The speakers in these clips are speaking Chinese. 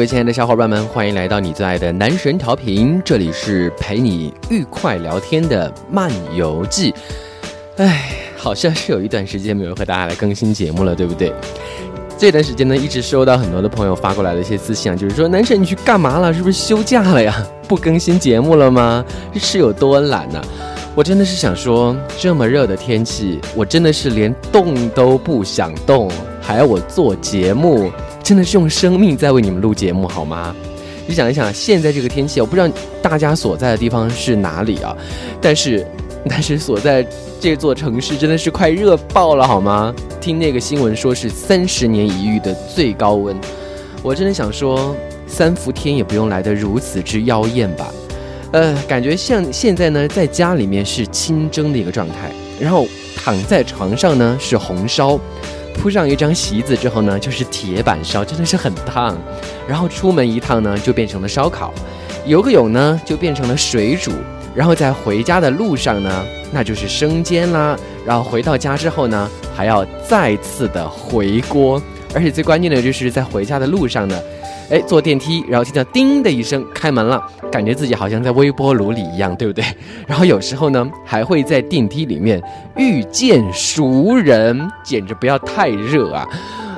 各位亲爱的小伙伴们，欢迎来到你最爱的男神调频，这里是陪你愉快聊天的漫游记。哎，好像是有一段时间没有和大家来更新节目了，对不对？这段时间呢，一直收到很多的朋友发过来的一些私信啊，就是说男神你去干嘛了？是不是休假了呀？不更新节目了吗？是有多懒呢？我真的是想说，这么热的天气，我真的是连动都不想动，还要我做节目，真的是用生命在为你们录节目，好吗？你想一想，现在这个天气，我不知道大家所在的地方是哪里啊，但是，但是所在这座城市真的是快热爆了，好吗？听那个新闻说是三十年一遇的最高温，我真的想说，三伏天也不用来得如此之妖艳吧。呃，感觉像现在呢，在家里面是清蒸的一个状态，然后躺在床上呢是红烧，铺上一张席子之后呢就是铁板烧，真的是很烫。然后出门一趟呢就变成了烧烤，游个泳呢就变成了水煮，然后在回家的路上呢那就是生煎啦，然后回到家之后呢还要再次的回锅，而且最关键的就是在回家的路上呢。哎，坐电梯，然后听到叮的一声，开门了，感觉自己好像在微波炉里一样，对不对？然后有时候呢，还会在电梯里面遇见熟人，简直不要太热啊！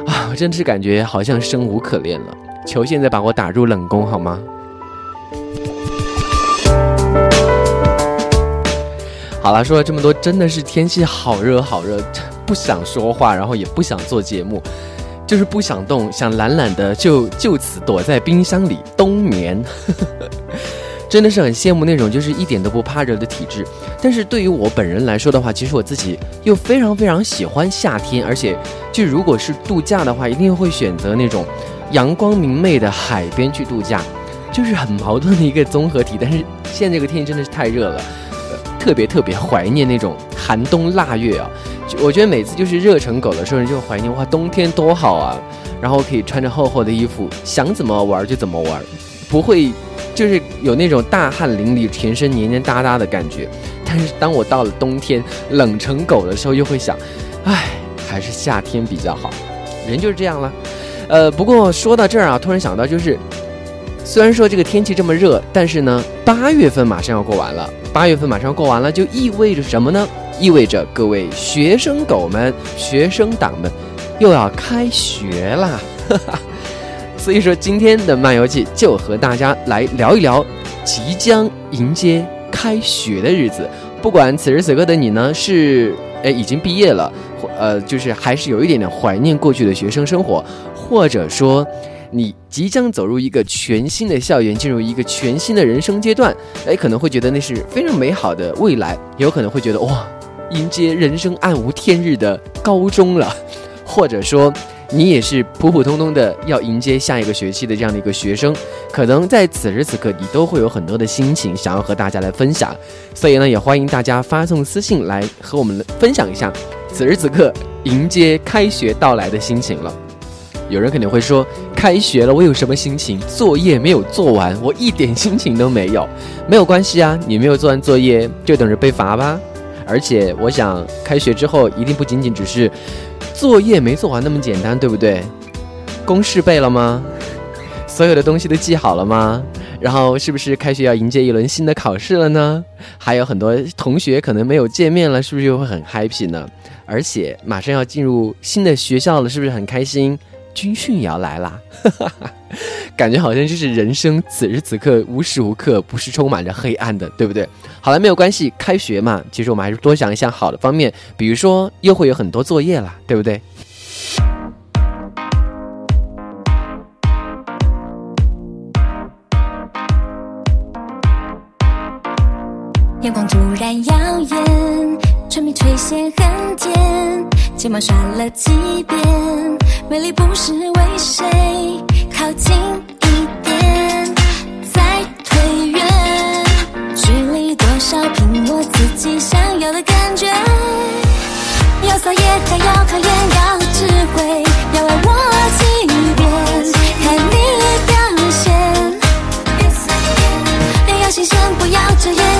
啊，我真是感觉好像生无可恋了。求现在把我打入冷宫好吗？好了，说了这么多，真的是天气好热好热，不想说话，然后也不想做节目。就是不想动，想懒懒的就就此躲在冰箱里冬眠，真的是很羡慕那种就是一点都不怕热的体质。但是对于我本人来说的话，其实我自己又非常非常喜欢夏天，而且就如果是度假的话，一定会选择那种阳光明媚的海边去度假，就是很矛盾的一个综合体。但是现在这个天气真的是太热了，特别特别怀念那种寒冬腊月啊。我觉得每次就是热成狗的时候，人就会怀念哇，冬天多好啊！然后可以穿着厚厚的衣服，想怎么玩就怎么玩，不会就是有那种大汗淋漓、全身黏黏哒哒的感觉。但是当我到了冬天冷成狗的时候，又会想，唉，还是夏天比较好。人就是这样了。呃，不过说到这儿啊，突然想到，就是虽然说这个天气这么热，但是呢，八月份马上要过完了。八月份马上过完了，就意味着什么呢？意味着各位学生狗们、学生党们又要开学啦！所以说，今天的漫游记就和大家来聊一聊即将迎接开学的日子。不管此时此刻的你呢是哎已经毕业了，或呃，就是还是有一点点怀念过去的学生生活，或者说你即将走入一个全新的校园，进入一个全新的人生阶段，哎，可能会觉得那是非常美好的未来，有可能会觉得哇。迎接人生暗无天日的高中了，或者说你也是普普通通的要迎接下一个学期的这样的一个学生，可能在此时此刻你都会有很多的心情想要和大家来分享，所以呢，也欢迎大家发送私信来和我们分享一下此时此刻迎接开学到来的心情了。有人肯定会说，开学了我有什么心情？作业没有做完，我一点心情都没有。没有关系啊，你没有做完作业就等着被罚吧。而且我想，开学之后一定不仅仅只是作业没做完那么简单，对不对？公式背了吗？所有的东西都记好了吗？然后是不是开学要迎接一轮新的考试了呢？还有很多同学可能没有见面了，是不是又会很 happy 呢？而且马上要进入新的学校了，是不是很开心？军训也要来啦，感觉好像就是人生此时此刻无时无刻不是充满着黑暗的，对不对？好了，没有关系，开学嘛，其实我们还是多想一想好的方面，比如说又会有很多作业啦，对不对？阳光突然耀眼，唇边垂涎很甜，睫毛刷了几遍，美丽不是为谁？靠近一点，再退远，距离多少凭我自己想要的感觉。要撒野还要考验，要智慧，要爱我几遍，看你表现。要新鲜，不要遮掩，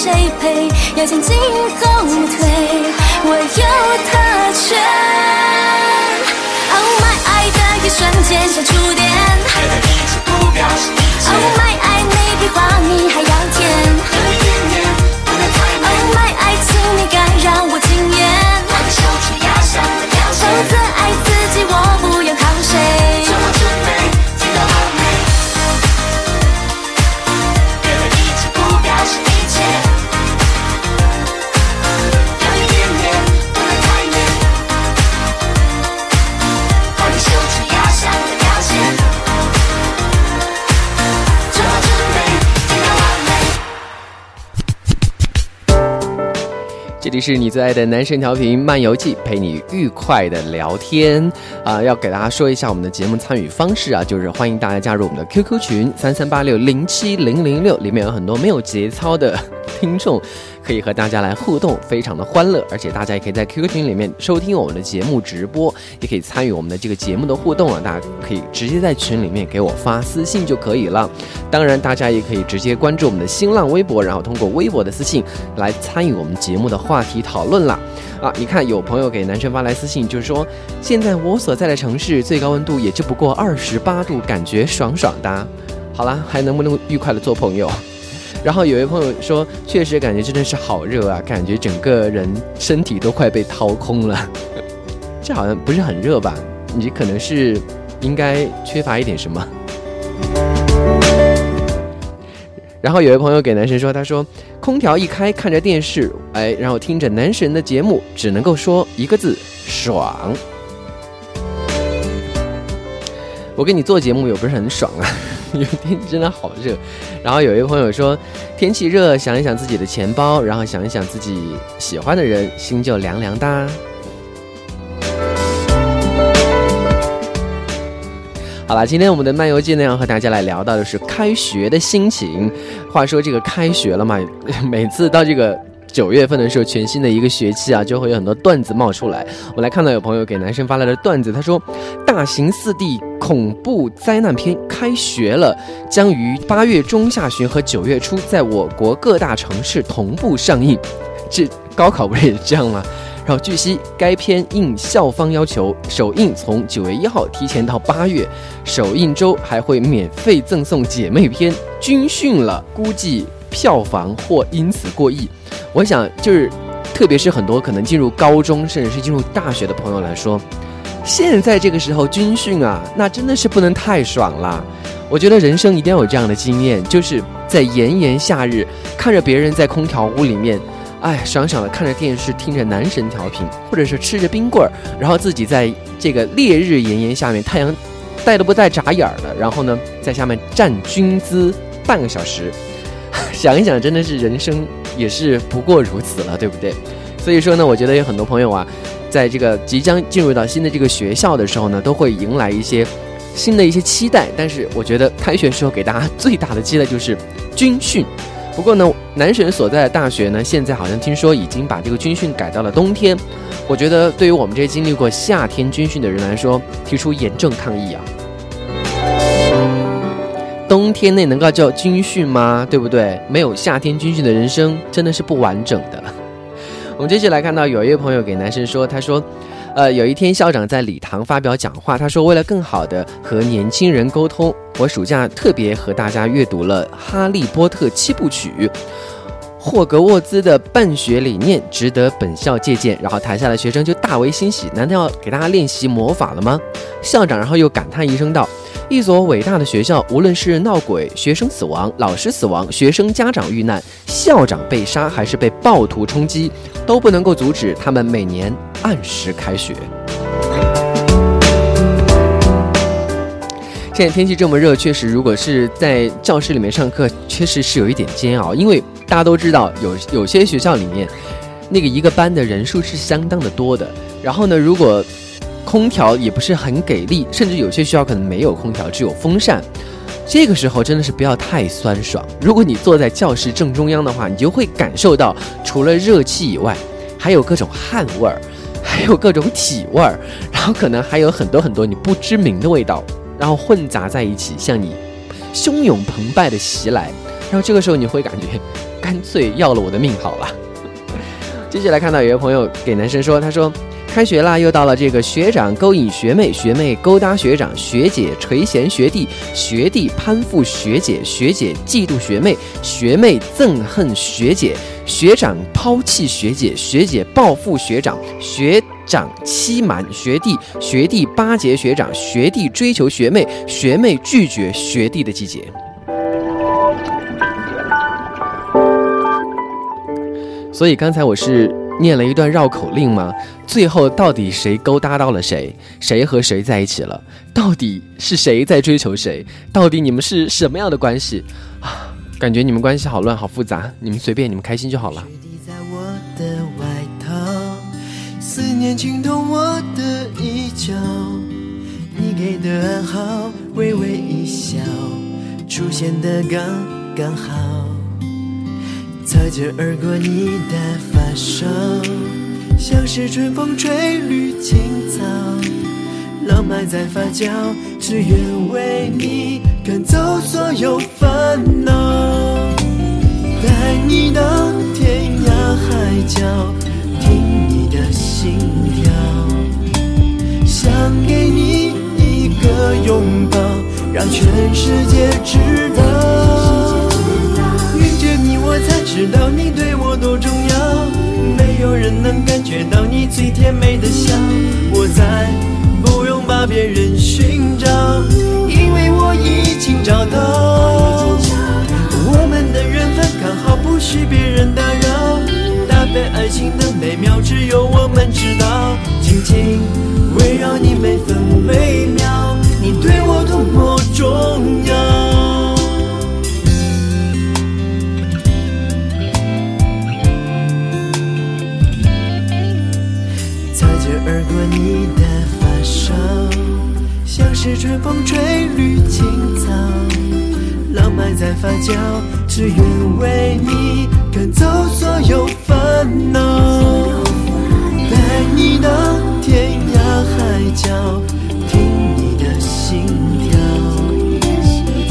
谁陪？要前进后退，我有特权。Oh my，爱的一瞬间像触电。Oh my，爱你比花你还是你最爱的男神调频漫游记，陪你愉快的聊天。啊、要给大家说一下我们的节目参与方式啊，就是欢迎大家加入我们的 QQ 群三三八六零七零零六，里面有很多没有节操的 听众，可以和大家来互动，非常的欢乐，而且大家也可以在 QQ 群里面收听我们的节目直播，也可以参与我们的这个节目的互动啊，大家可以直接在群里面给我发私信就可以了。当然，大家也可以直接关注我们的新浪微博，然后通过微博的私信来参与我们节目的话题讨论啦。啊，你看，有朋友给男生发来私信，就是说，现在我所在的城市最高温度也就不过二十八度，感觉爽爽的。好啦，还能不能愉快的做朋友？然后有位朋友说，确实感觉真的是好热啊，感觉整个人身体都快被掏空了。这好像不是很热吧？你可能是应该缺乏一点什么。然后有位朋友给男神说，他说空调一开，看着电视，哎，然后听着男神的节目，只能够说一个字：爽。我跟你做节目又不是很爽啊，因为天气真的好热。然后有一位朋友说，天气热，想一想自己的钱包，然后想一想自己喜欢的人，心就凉凉哒。好了，今天我们的漫游记呢，要和大家来聊到的是开学的心情。话说这个开学了嘛，每次到这个九月份的时候，全新的一个学期啊，就会有很多段子冒出来。我来看到有朋友给男生发来的段子，他说：“大型四 D 恐怖灾难片开学了，将于八月中下旬和九月初在我国各大城市同步上映。”这高考不是也是这样吗？然后据悉，该片应校方要求，首映从九月一号提前到八月，首映周还会免费赠送姐妹篇。军训了，估计票房或因此过亿。我想，就是特别是很多可能进入高中甚至是进入大学的朋友来说，现在这个时候军训啊，那真的是不能太爽了。我觉得人生一定要有这样的经验，就是在炎炎夏日，看着别人在空调屋里面，哎，爽爽的看着电视，听着男神调频，或者是吃着冰棍儿，然后自己在这个烈日炎炎下面，太阳带都不带眨眼儿的，然后呢，在下面站军姿半个小时，想一想，真的是人生也是不过如此了，对不对？所以说呢，我觉得有很多朋友啊，在这个即将进入到新的这个学校的时候呢，都会迎来一些新的一些期待。但是我觉得开学时候给大家最大的期待就是军训。不过呢，男神所在的大学呢，现在好像听说已经把这个军训改到了冬天。我觉得对于我们这些经历过夏天军训的人来说，提出严正抗议啊！冬天内能够叫军训吗？对不对？没有夏天军训的人生真的是不完整的。我们接下来看到有一位朋友给男生说，他说，呃，有一天校长在礼堂发表讲话，他说为了更好的和年轻人沟通，我暑假特别和大家阅读了《哈利波特》七部曲。霍格沃兹的办学理念值得本校借鉴。然后台下的学生就大为欣喜，难道要给大家练习魔法了吗？校长然后又感叹一声道：“一所伟大的学校，无论是闹鬼、学生死亡、老师死亡、学生家长遇难、校长被杀，还是被暴徒冲击，都不能够阻止他们每年按时开学。”现在天气这么热，确实，如果是在教室里面上课，确实是有一点煎熬。因为大家都知道，有有些学校里面，那个一个班的人数是相当的多的。然后呢，如果空调也不是很给力，甚至有些学校可能没有空调，只有风扇。这个时候真的是不要太酸爽。如果你坐在教室正中央的话，你就会感受到，除了热气以外，还有各种汗味儿，还有各种体味儿，然后可能还有很多很多你不知名的味道。然后混杂在一起，向你汹涌澎湃的袭来，然后这个时候你会感觉，干脆要了我的命好了。接下来看到有位朋友给男生说，他说：“开学啦，又到了这个学长勾引学妹，学妹勾搭学长，学姐垂涎学弟，学弟攀附学姐，学姐嫉妒学妹，学妹憎恨学姐，学长抛弃学姐，学姐报复学长，学。”长欺瞒学弟，学弟巴结学长，学弟追求学妹，学妹拒绝学弟的季节。所以刚才我是念了一段绕口令吗？最后到底谁勾搭到了谁？谁和谁在一起了？到底是谁在追求谁？到底你们是什么样的关系啊？感觉你们关系好乱，好复杂。你们随便，你们开心就好了。思念浸透我的衣角，你给的暗号，微微一笑，出现的刚刚好。擦肩而过你的发梢，像是春风吹绿青草，浪漫在发酵，只愿为你赶走所有烦恼，带你到天涯海角。听你的心跳，想给你一个拥抱，让全世界知道。我才知道你对我多重要。没有人能感觉到你最甜美的笑，我再不用把别人寻找，因为我已经找到。我们的缘分刚好，不许别人打扰。搭配爱情的美妙，只有我们知道。紧紧围绕你每分每秒，你对我多么重要。而过你的发梢，像是春风吹绿青草，浪漫在发酵，只愿为你赶走所有。烦恼，带你到天涯海角，听你的心跳，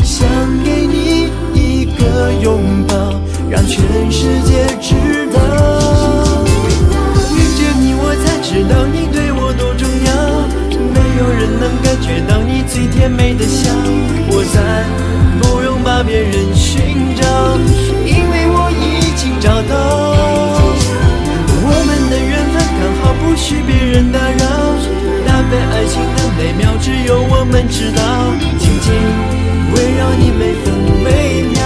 想给你一个拥抱，让全世界知道。遇见你，我才知道你能感觉到你最甜美的笑，我再不用把别人寻找，因为我已经找到。我们的缘分刚好不许别人打扰，搭配爱情的美妙只有我们知道。紧紧围绕你每分每秒，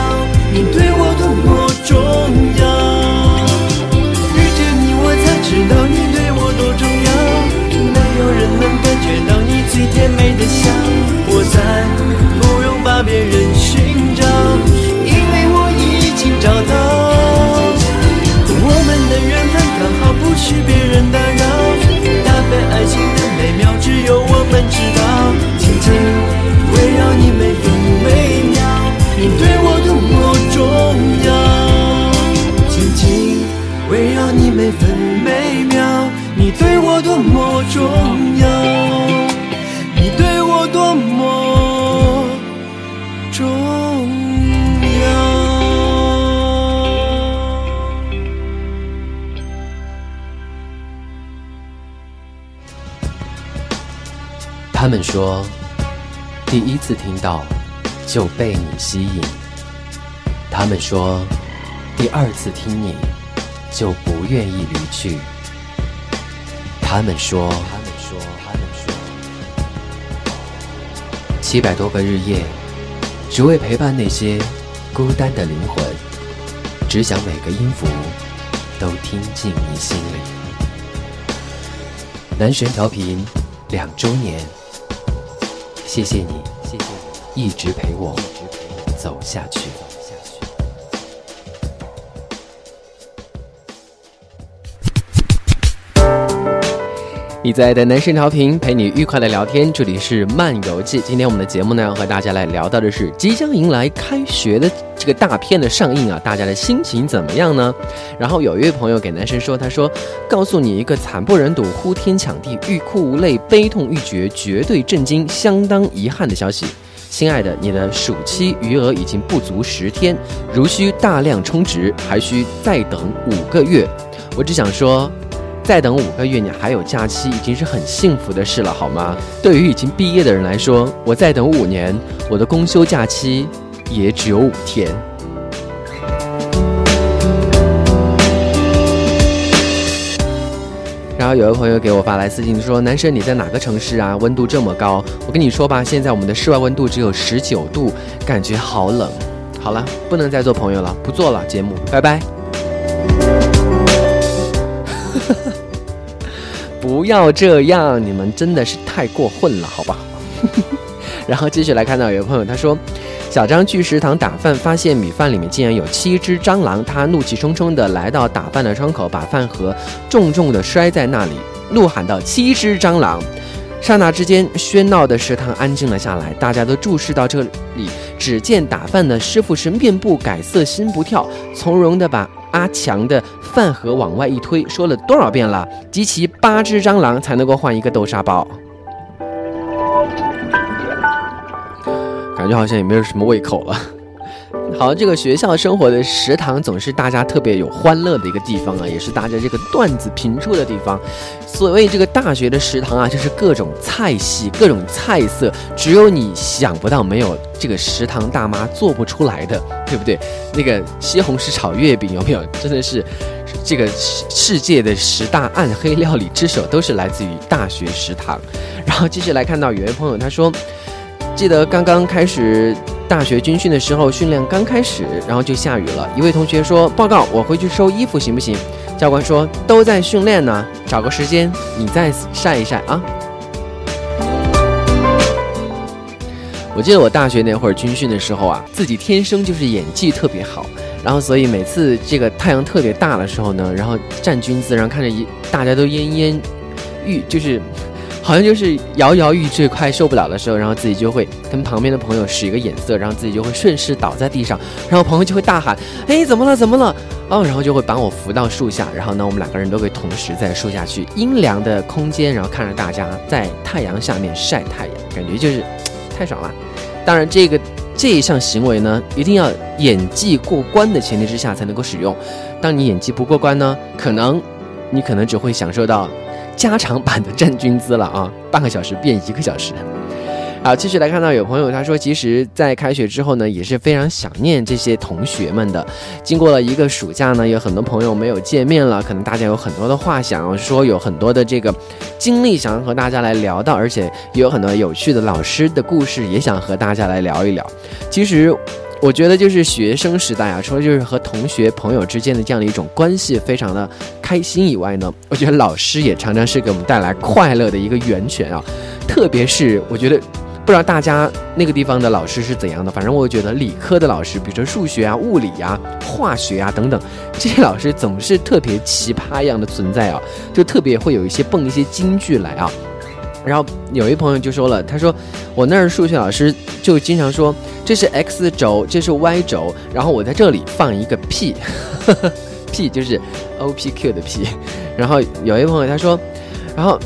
你对我多么重要。遇见你我才知道别人次听到就被你吸引。他们说，第二次听你就不愿意离去。他们说，他们说，他们说，七百多个日夜，只为陪伴那些孤单的灵魂，只想每个音符都听进你心里。男神调频两周年。谢谢你一直陪我走下去。你在的男神调频陪你愉快的聊天，这里是漫游记。今天我们的节目呢，要和大家来聊到的是即将迎来开学的这个大片的上映啊，大家的心情怎么样呢？然后有一位朋友给男神说，他说：“告诉你一个惨不忍睹、呼天抢地、欲哭无泪、悲痛欲绝、绝对震惊、相当遗憾的消息。亲爱的，你的暑期余额已经不足十天，如需大量充值，还需再等五个月。我只想说。”再等五个月，你还有假期，已经是很幸福的事了，好吗？对于已经毕业的人来说，我再等五年，我的公休假期也只有五天。然后有位朋友给我发来私信说：“男生你在哪个城市啊？温度这么高。”我跟你说吧，现在我们的室外温度只有十九度，感觉好冷。好了，不能再做朋友了，不做了，节目，拜拜。不要这样，你们真的是太过分了，好不好？然后继续来看到有位朋友他说，小张去食堂打饭，发现米饭里面竟然有七只蟑螂，他怒气冲冲地来到打饭的窗口，把饭盒重重地摔在那里，怒喊道：“七只蟑螂！”刹那之间，喧闹的食堂安静了下来，大家都注视到这里。只见打饭的师傅是面不改色心不跳，从容地把阿强的饭盒往外一推，说了多少遍了？集齐八只蟑螂才能够换一个豆沙包。感觉好像也没有什么胃口了。好，这个学校生活的食堂总是大家特别有欢乐的一个地方啊，也是大家这个段子频出的地方。所谓这个大学的食堂啊，就是各种菜系、各种菜色，只有你想不到，没有这个食堂大妈做不出来的，对不对？那个西红柿炒月饼有没有？真的是这个世界的十大暗黑料理之首，都是来自于大学食堂。然后继续来看到有位朋友他说，记得刚刚开始。大学军训的时候，训练刚开始，然后就下雨了。一位同学说：“报告，我回去收衣服行不行？”教官说：“都在训练呢，找个时间你再晒一晒啊。”我记得我大学那会儿军训的时候啊，自己天生就是演技特别好，然后所以每次这个太阳特别大的时候呢，然后站军姿，然后看着一大家都奄奄欲就是。好像就是摇摇欲坠、快受不了的时候，然后自己就会跟旁边的朋友使一个眼色，然后自己就会顺势倒在地上，然后朋友就会大喊：“哎，怎么了？怎么了？”哦，然后就会把我扶到树下，然后呢，我们两个人都会同时在树下去阴凉的空间，然后看着大家在太阳下面晒太阳，感觉就是太爽了。当然，这个这一项行为呢，一定要演技过关的前提之下才能够使用。当你演技不过关呢，可能你可能只会享受到。加长版的站军姿了啊，半个小时变一个小时。好，继续来看到有朋友他说，其实，在开学之后呢，也是非常想念这些同学们的。经过了一个暑假呢，有很多朋友没有见面了，可能大家有很多的话想要说，有很多的这个经历想要和大家来聊到，而且也有很多有趣的老师的故事也想和大家来聊一聊。其实。我觉得就是学生时代啊，除了就是和同学朋友之间的这样的一种关系非常的开心以外呢，我觉得老师也常常是给我们带来快乐的一个源泉啊。特别是我觉得，不知道大家那个地方的老师是怎样的，反正我觉得理科的老师，比如说数学啊、物理啊、化学啊等等，这些老师总是特别奇葩一样的存在啊，就特别会有一些蹦一些金句来啊。然后有一朋友就说了，他说我那儿数学老师就经常说这是 x 轴，这是 y 轴，然后我在这里放一个 p，p 就是 o p q 的 p。然后有一朋友他说，然后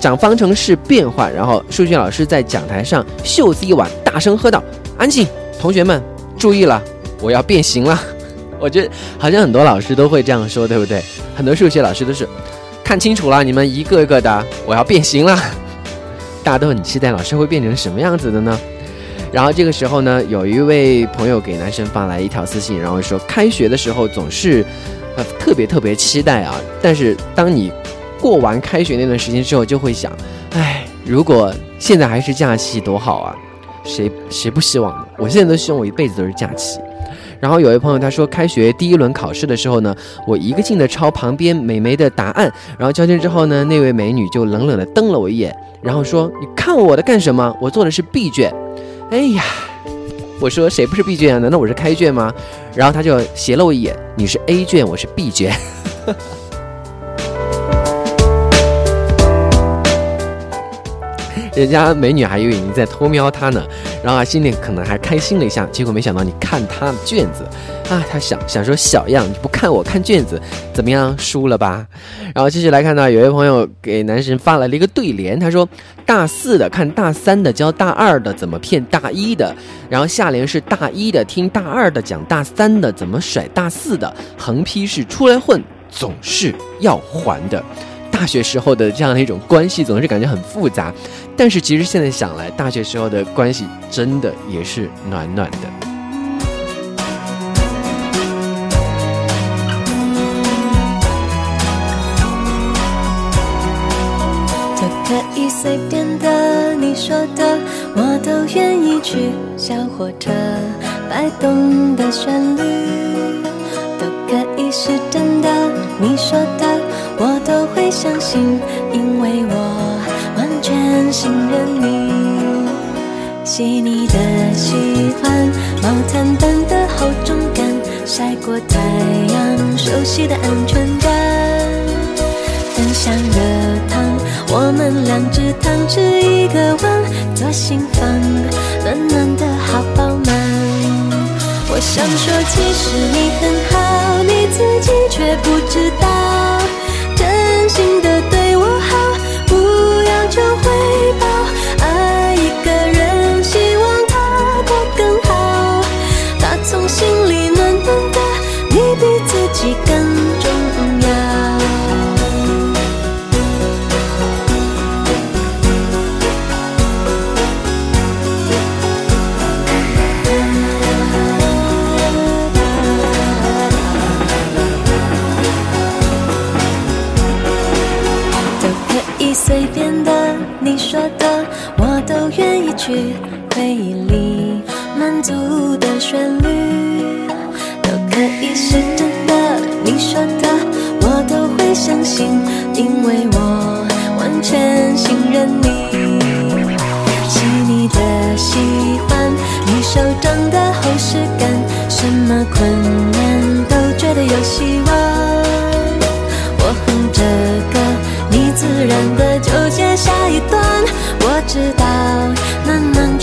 讲方程式变换，然后数学老师在讲台上袖子一挽，大声喝道：“安静，同学们注意了，我要变形了。”我觉得好像很多老师都会这样说，对不对？很多数学老师都是看清楚了，你们一个一个的，我要变形了。大家都很期待老师会变成什么样子的呢？然后这个时候呢，有一位朋友给男生发来一条私信，然后说：开学的时候总是，呃，特别特别期待啊。但是当你过完开学那段时间之后，就会想，哎，如果现在还是假期多好啊！谁谁不希望呢？我现在都希望我一辈子都是假期。然后有位朋友他说，开学第一轮考试的时候呢，我一个劲的抄旁边美眉的答案，然后交卷之后呢，那位美女就冷冷的瞪了我一眼。然后说：“你看我的干什么？我做的是 B 卷。”哎呀，我说谁不是 B 卷啊？难道我是开卷吗？然后他就斜了我一眼：“你是 A 卷，我是 B 卷。” 人家美女还以为你在偷瞄她呢，然后心里可能还开心了一下。结果没想到你看她的卷子。啊，他想想说小样，你不看我看卷子，怎么样？输了吧？然后继续来看到有位朋友给男神发来了一个对联，他说：大四的看大三的教大二的怎么骗大一的，然后下联是大一的听大二的讲大三的怎么甩大四的，横批是出来混总是要还的。大学时候的这样的一种关系总是感觉很复杂，但是其实现在想来，大学时候的关系真的也是暖暖的。都可以随便的，你说的，我都愿意去。小火车摆动的旋律，都可以是真的。你说的，都会相信，因为我完全信任你。细腻的喜欢，毛毯般的厚重感，晒过太阳，熟悉的安全感，分享热汤。我们两只汤匙一个碗，左心房暖暖的好饱满。我想说，其实你很好，你自己却不知道，去回忆里满足的旋律，都可以是真的。你说的我都会相信，因为我完全信任你。细腻的喜欢，你手掌的厚实感，什么困难都觉得有希望。我哼着歌，你自然的就接下一段。我知道。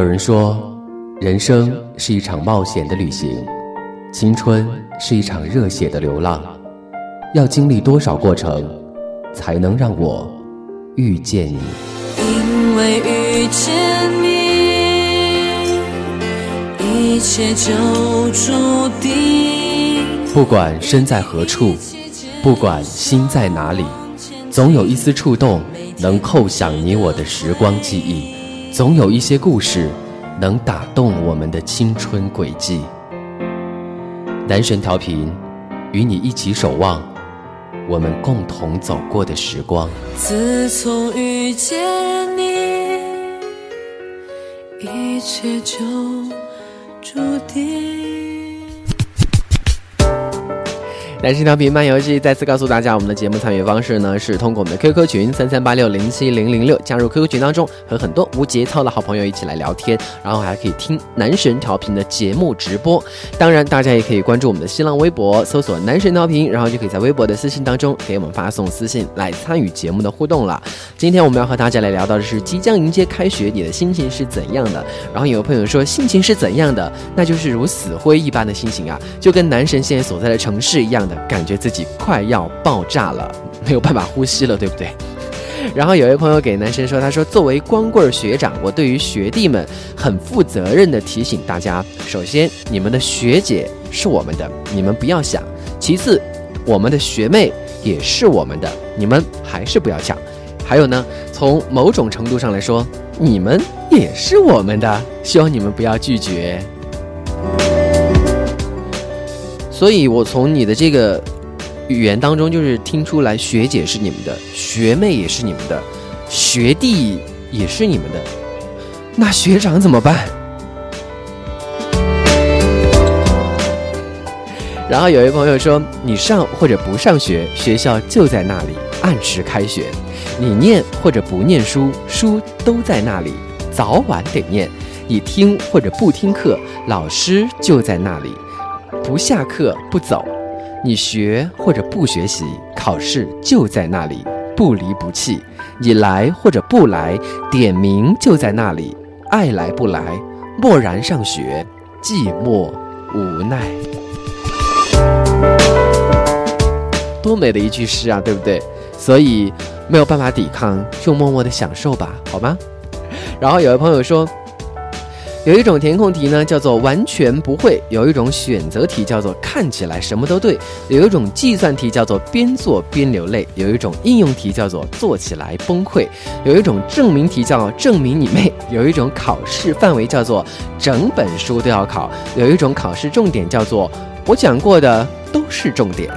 有人说，人生是一场冒险的旅行，青春是一场热血的流浪。要经历多少过程，才能让我遇见你？因为遇见你，一切就注定。不管身在何处，不管心在哪里，总有一丝触动能扣响你我的时光记忆，总有一些故事能打动我们的青春轨迹。男神调频，与你一起守望。我们共同走过的时光。自从遇见你，一切就注定。男神调频漫游记再次告诉大家，我们的节目参与方式呢是通过我们的 QQ 群三三八六零七零零六加入 QQ 群当中，和很多无节操的好朋友一起来聊天，然后还可以听男神调频的节目直播。当然，大家也可以关注我们的新浪微博，搜索男神调频，然后就可以在微博的私信当中给我们发送私信来参与节目的互动了。今天我们要和大家来聊到的是即将迎接开学，你的心情是怎样的？然后有朋友说心情是怎样的？那就是如死灰一般的心情啊，就跟男神现在所在的城市一样。感觉自己快要爆炸了，没有办法呼吸了，对不对？然后有一位朋友给男生说：“他说，作为光棍学长，我对于学弟们很负责任的提醒大家：首先，你们的学姐是我们的，你们不要想；其次，我们的学妹也是我们的，你们还是不要抢。还有呢，从某种程度上来说，你们也是我们的，希望你们不要拒绝。”所以，我从你的这个语言当中，就是听出来，学姐是你们的，学妹也是你们的，学弟也是你们的，那学长怎么办？然后有一朋友说，你上或者不上学，学校就在那里，按时开学；你念或者不念书，书都在那里，早晚得念；你听或者不听课，老师就在那里。不下课不走，你学或者不学习，考试就在那里，不离不弃。你来或者不来，点名就在那里，爱来不来，默然上学，寂寞无奈。多美的一句诗啊，对不对？所以没有办法抵抗，就默默的享受吧，好吗？然后有位朋友说。有一种填空题呢，叫做完全不会；有一种选择题叫做看起来什么都对；有一种计算题叫做边做边流泪；有一种应用题叫做做起来崩溃；有一种证明题叫证明你妹；有一种考试范围叫做整本书都要考；有一种考试重点叫做我讲过的都是重点。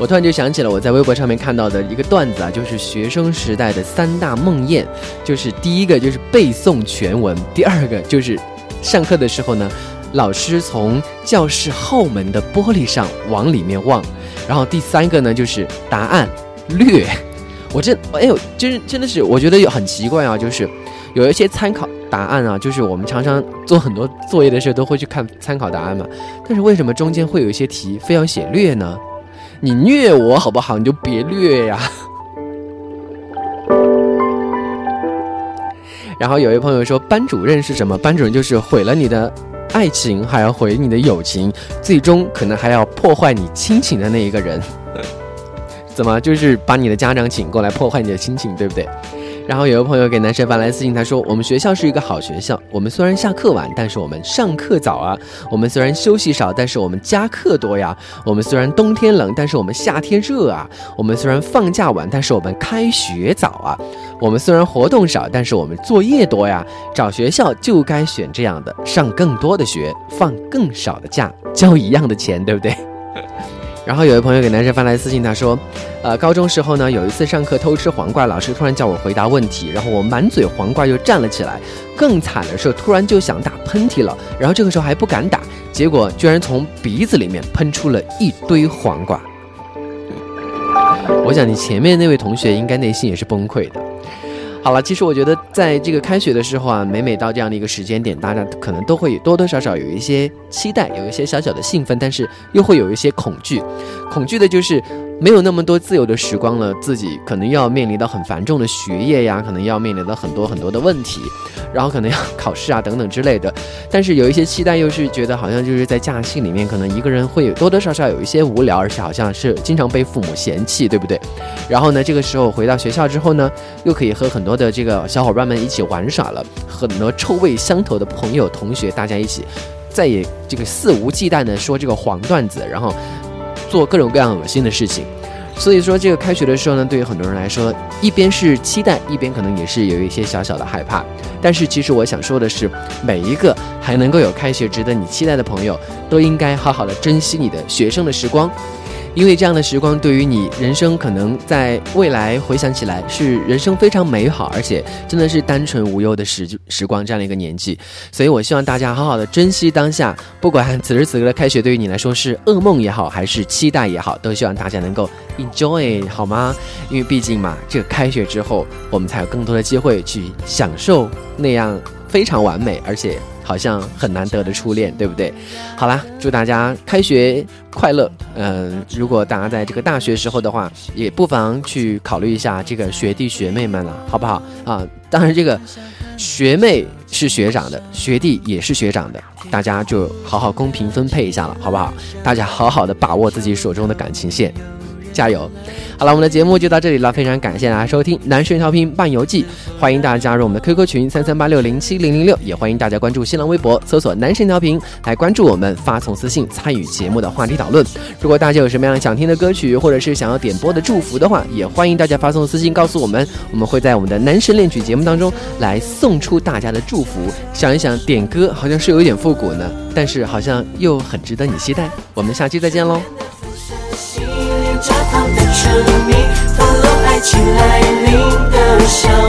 我突然就想起了我在微博上面看到的一个段子啊，就是学生时代的三大梦魇，就是第一个就是背诵全文，第二个就是上课的时候呢，老师从教室后门的玻璃上往里面望，然后第三个呢就是答案略。我真哎呦，真真的是我觉得有很奇怪啊，就是有一些参考答案啊，就是我们常常做很多作业的时候都会去看参考答案嘛，但是为什么中间会有一些题非要写略呢？你虐我好不好？你就别虐呀。然后有一朋友说，班主任是什么？班主任就是毁了你的爱情，还要毁你的友情，最终可能还要破坏你亲情的那一个人。怎么？就是把你的家长请过来破坏你的亲情，对不对？然后有个朋友给男神发来私信，他说：“我们学校是一个好学校，我们虽然下课晚，但是我们上课早啊；我们虽然休息少，但是我们加课多呀；我们虽然冬天冷，但是我们夏天热啊；我们虽然放假晚，但是我们开学早啊；我们虽然活动少，但是我们作业多呀。找学校就该选这样的，上更多的学，放更少的假，交一样的钱，对不对？”然后有位朋友给男生发来私信，他说：“呃，高中时候呢，有一次上课偷吃黄瓜，老师突然叫我回答问题，然后我满嘴黄瓜就站了起来。更惨的是，突然就想打喷嚏了，然后这个时候还不敢打，结果居然从鼻子里面喷出了一堆黄瓜。我想你前面那位同学应该内心也是崩溃的。”好了，其实我觉得在这个开学的时候啊，每每到这样的一个时间点，大家可能都会多多少少有一些期待，有一些小小的兴奋，但是又会有一些恐惧。恐惧的就是没有那么多自由的时光了，自己可能要面临到很繁重的学业呀，可能要面临到很多很多的问题，然后可能要考试啊等等之类的。但是有一些期待，又是觉得好像就是在假期里面，可能一个人会多多少少有一些无聊，而且好像是经常被父母嫌弃，对不对？然后呢，这个时候回到学校之后呢，又可以和很多的这个小伙伴们一起玩耍了，很多臭味相投的朋友同学大家一起。再也这个肆无忌惮的说这个黄段子，然后做各种各样恶心的事情。所以说，这个开学的时候呢，对于很多人来说，一边是期待，一边可能也是有一些小小的害怕。但是，其实我想说的是，每一个还能够有开学值得你期待的朋友，都应该好好的珍惜你的学生的时光。因为这样的时光对于你人生可能在未来回想起来是人生非常美好，而且真的是单纯无忧的时时光这样的一个年纪，所以我希望大家好好的珍惜当下，不管此时此刻的开学对于你来说是噩梦也好，还是期待也好，都希望大家能够 enjoy 好吗？因为毕竟嘛，这个开学之后，我们才有更多的机会去享受那样非常完美，而且。好像很难得的初恋，对不对？好啦，祝大家开学快乐。嗯，如果大家在这个大学时候的话，也不妨去考虑一下这个学弟学妹们了，好不好？啊，当然这个学妹是学长的，学弟也是学长的，大家就好好公平分配一下了，好不好？大家好好的把握自己手中的感情线。加油！好了，我们的节目就到这里了，非常感谢大家收听《男神调频伴游记》，欢迎大家加入我们的 QQ 群三三八六零七零零六，也欢迎大家关注新浪微博，搜索“男神调频”来关注我们，发送私信参与节目的话题讨论。如果大家有什么样想听的歌曲，或者是想要点播的祝福的话，也欢迎大家发送私信告诉我们，我们会在我们的男神恋曲节目当中来送出大家的祝福。想一想，点歌好像是有一点复古呢，但是好像又很值得你期待。我们下期再见喽！加糖的沉迷，透露爱情来临的笑